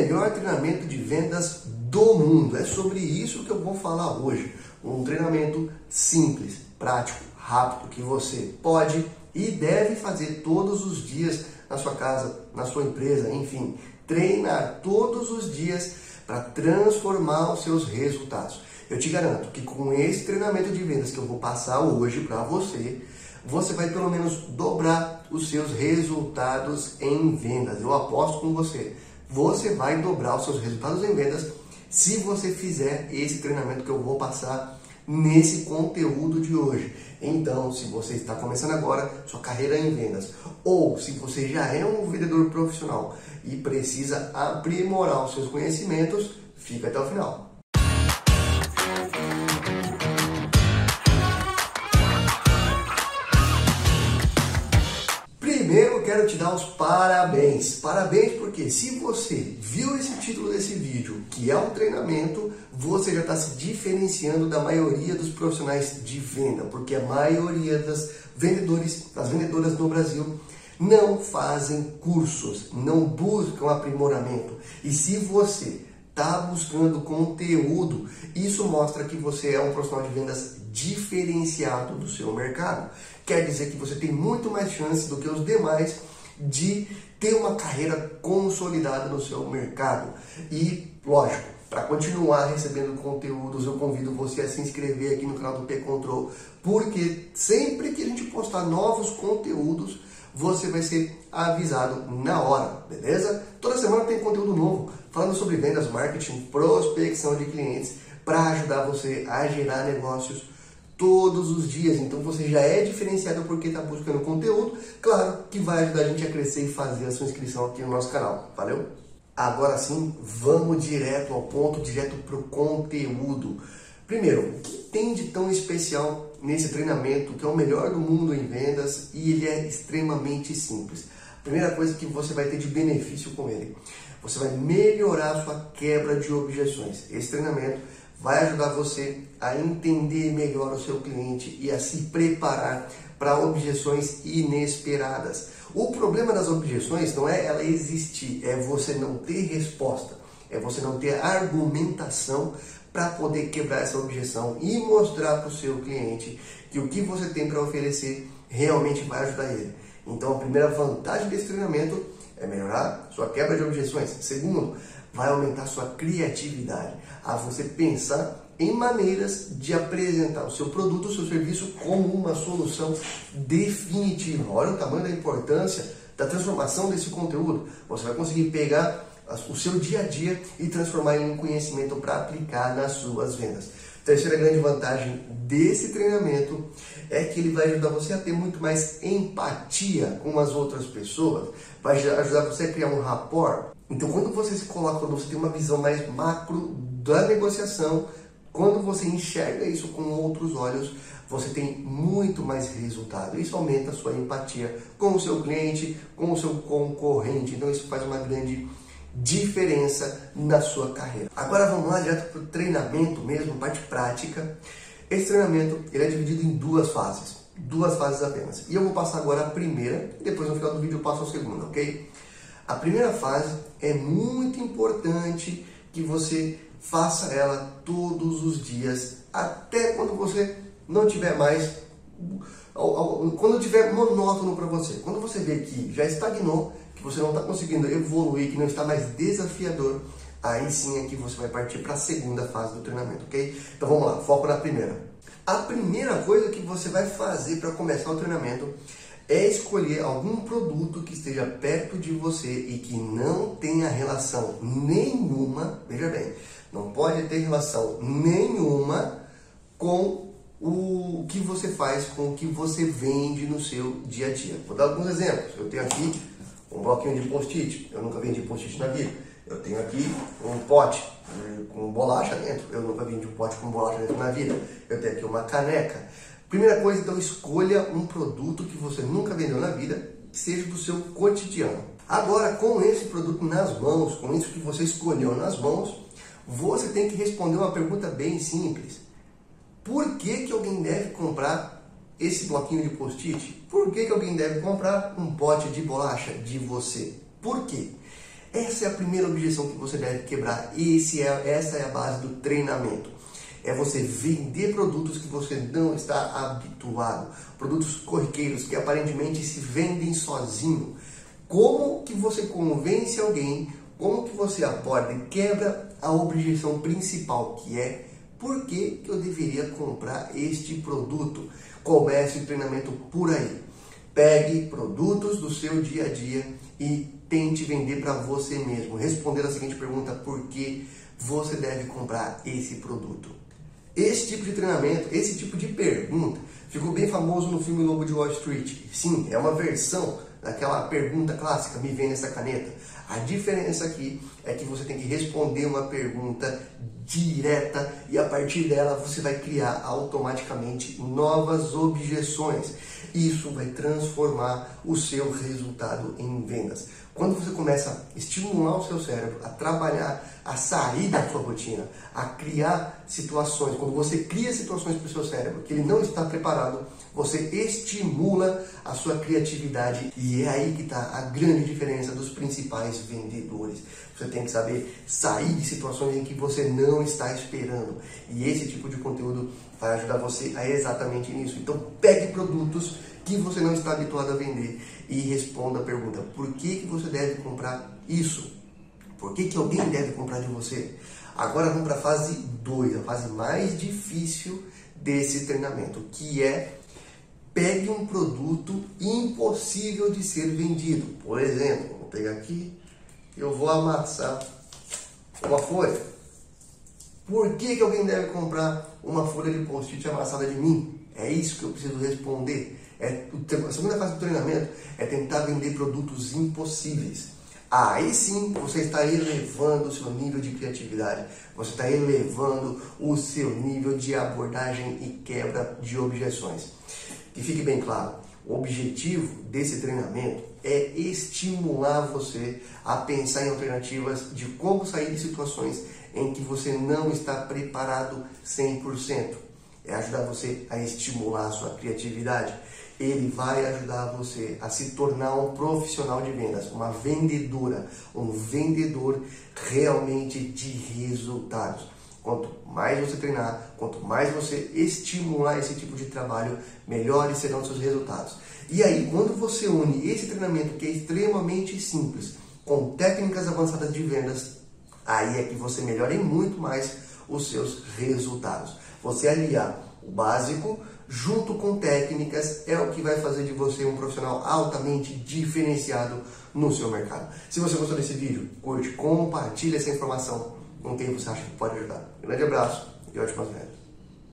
melhor treinamento de vendas do mundo. É sobre isso que eu vou falar hoje. Um treinamento simples, prático, rápido, que você pode e deve fazer todos os dias na sua casa, na sua empresa, enfim. Treinar todos os dias para transformar os seus resultados. Eu te garanto que com esse treinamento de vendas que eu vou passar hoje para você, você vai pelo menos dobrar os seus resultados em vendas. Eu aposto com você. Você vai dobrar os seus resultados em vendas se você fizer esse treinamento que eu vou passar nesse conteúdo de hoje. Então, se você está começando agora sua carreira em vendas, ou se você já é um vendedor profissional e precisa aprimorar os seus conhecimentos, fica até o final. Quero te dar os parabéns. Parabéns porque se você viu esse título desse vídeo, que é um treinamento, você já está se diferenciando da maioria dos profissionais de venda, porque a maioria das vendedores, das vendedoras no Brasil não fazem cursos, não buscam aprimoramento. E se você está buscando conteúdo, isso mostra que você é um profissional de vendas diferenciado do seu mercado. Quer dizer que você tem muito mais chance do que os demais de ter uma carreira consolidada no seu mercado. E, lógico, para continuar recebendo conteúdos, eu convido você a se inscrever aqui no canal do P Control, porque sempre que a gente postar novos conteúdos, você vai ser avisado na hora, beleza? Toda semana tem conteúdo novo falando sobre vendas, marketing, prospecção de clientes para ajudar você a gerar negócios todos os dias. Então você já é diferenciado porque está buscando conteúdo, claro que vai ajudar a gente a crescer e fazer a sua inscrição aqui no nosso canal. Valeu? Agora sim, vamos direto ao ponto, direto para o conteúdo. Primeiro, o que tem de tão especial nesse treinamento que é o melhor do mundo em vendas e ele é extremamente simples? Primeira coisa que você vai ter de benefício com ele, você vai melhorar a sua quebra de objeções. Esse treinamento vai ajudar você a entender melhor o seu cliente e a se preparar para objeções inesperadas. O problema das objeções não é ela existir, é você não ter resposta, é você não ter argumentação para poder quebrar essa objeção e mostrar para o seu cliente que o que você tem para oferecer realmente vai ajudar ele. Então, a primeira vantagem desse treinamento é melhorar sua quebra de objeções. Segundo, vai aumentar sua criatividade, a você pensar em maneiras de apresentar o seu produto, o seu serviço como uma solução definitiva. Olha o tamanho da importância da transformação desse conteúdo. Você vai conseguir pegar o seu dia a dia e transformar em um conhecimento para aplicar nas suas vendas. Terceira grande vantagem desse treinamento é que ele vai ajudar você a ter muito mais empatia com as outras pessoas, vai ajudar você a criar um rapport. Então, quando você se coloca, quando você tem uma visão mais macro da negociação, quando você enxerga isso com outros olhos, você tem muito mais resultado. Isso aumenta a sua empatia com o seu cliente, com o seu concorrente. Então, isso faz uma grande diferença na sua carreira. Agora vamos lá direto para o treinamento mesmo, parte prática. Esse treinamento ele é dividido em duas fases, duas fases apenas. E eu vou passar agora a primeira, depois no final do vídeo eu passo a segunda, ok? A primeira fase é muito importante que você faça ela todos os dias, até quando você não tiver mais, quando tiver monótono para você. Quando você vê que já estagnou, que você não está conseguindo evoluir, que não está mais desafiador, aí sim é que você vai partir para a segunda fase do treinamento, ok? Então vamos lá, foco na primeira. A primeira coisa que você vai fazer para começar o treinamento é escolher algum produto que esteja perto de você e que não tenha relação nenhuma, veja bem, não pode ter relação nenhuma com o que você faz, com o que você vende no seu dia a dia. Vou dar alguns exemplos. Eu tenho aqui um bloquinho de post-it. Eu nunca vendi post-it na vida. Eu tenho aqui um pote com bolacha dentro. Eu nunca vendi um pote com bolacha dentro na vida. Eu tenho aqui uma caneca. Primeira coisa, então, escolha um produto que você nunca vendeu na vida, que seja do seu cotidiano. Agora, com esse produto nas mãos, com isso que você escolheu nas mãos, você tem que responder uma pergunta bem simples. Por que, que alguém deve comprar esse bloquinho de post-it? Por que, que alguém deve comprar um pote de bolacha de você? Por quê? Essa é a primeira objeção que você deve quebrar. Esse é, essa é a base do treinamento. É você vender produtos que você não está habituado, produtos corriqueiros que aparentemente se vendem sozinho. Como que você convence alguém? Como que você aborda e quebra a objeção principal, que é por que, que eu deveria comprar este produto? Comece o treinamento por aí. Pegue produtos do seu dia a dia e tente vender para você mesmo. Responder a seguinte pergunta: por que você deve comprar esse produto? Esse tipo de treinamento, esse tipo de pergunta, ficou bem famoso no filme Lobo de Wall Street. Sim, é uma versão daquela pergunta clássica: me vem nessa caneta. A diferença aqui é que você tem que responder uma pergunta direta e a partir dela você vai criar automaticamente novas objeções. Isso vai transformar o seu resultado em vendas. Quando você começa a estimular o seu cérebro a trabalhar, a sair da sua rotina, a criar situações, quando você cria situações para o seu cérebro que ele não está preparado, você estimula a sua criatividade e é aí que está a grande diferença dos principais vendedores. Você tem que saber sair de situações em que você não está esperando. E esse tipo de conteúdo vai ajudar você a exatamente nisso. Então pegue produtos que você não está habituado a vender e responda a pergunta: por que, que você deve comprar isso? Por que, que alguém deve comprar de você? Agora vamos para a fase 2, a fase mais difícil desse treinamento, que é pegue um produto impossível de ser vendido. Por exemplo, vou pegar aqui, eu vou amassar uma folha. Por que, que alguém deve comprar uma folha de post-it amassada de mim? É isso que eu preciso responder. É, a segunda fase do treinamento é tentar vender produtos impossíveis. Aí sim você está elevando o seu nível de criatividade, você está elevando o seu nível de abordagem e quebra de objeções. Que fique bem claro, o objetivo desse treinamento é estimular você a pensar em alternativas de como sair de situações em que você não está preparado 100%. É ajudar você a estimular a sua criatividade. Ele vai ajudar você a se tornar um profissional de vendas, uma vendedora, um vendedor realmente de resultados. Quanto mais você treinar, quanto mais você estimular esse tipo de trabalho, melhores serão seus resultados. E aí, quando você une esse treinamento que é extremamente simples com técnicas avançadas de vendas, aí é que você melhora muito mais os seus resultados. Você aliar o básico junto com técnicas é o que vai fazer de você um profissional altamente diferenciado no seu mercado. Se você gostou desse vídeo, curte, compartilhe essa informação com quem você acha que pode ajudar. Grande abraço e ótimas vendas.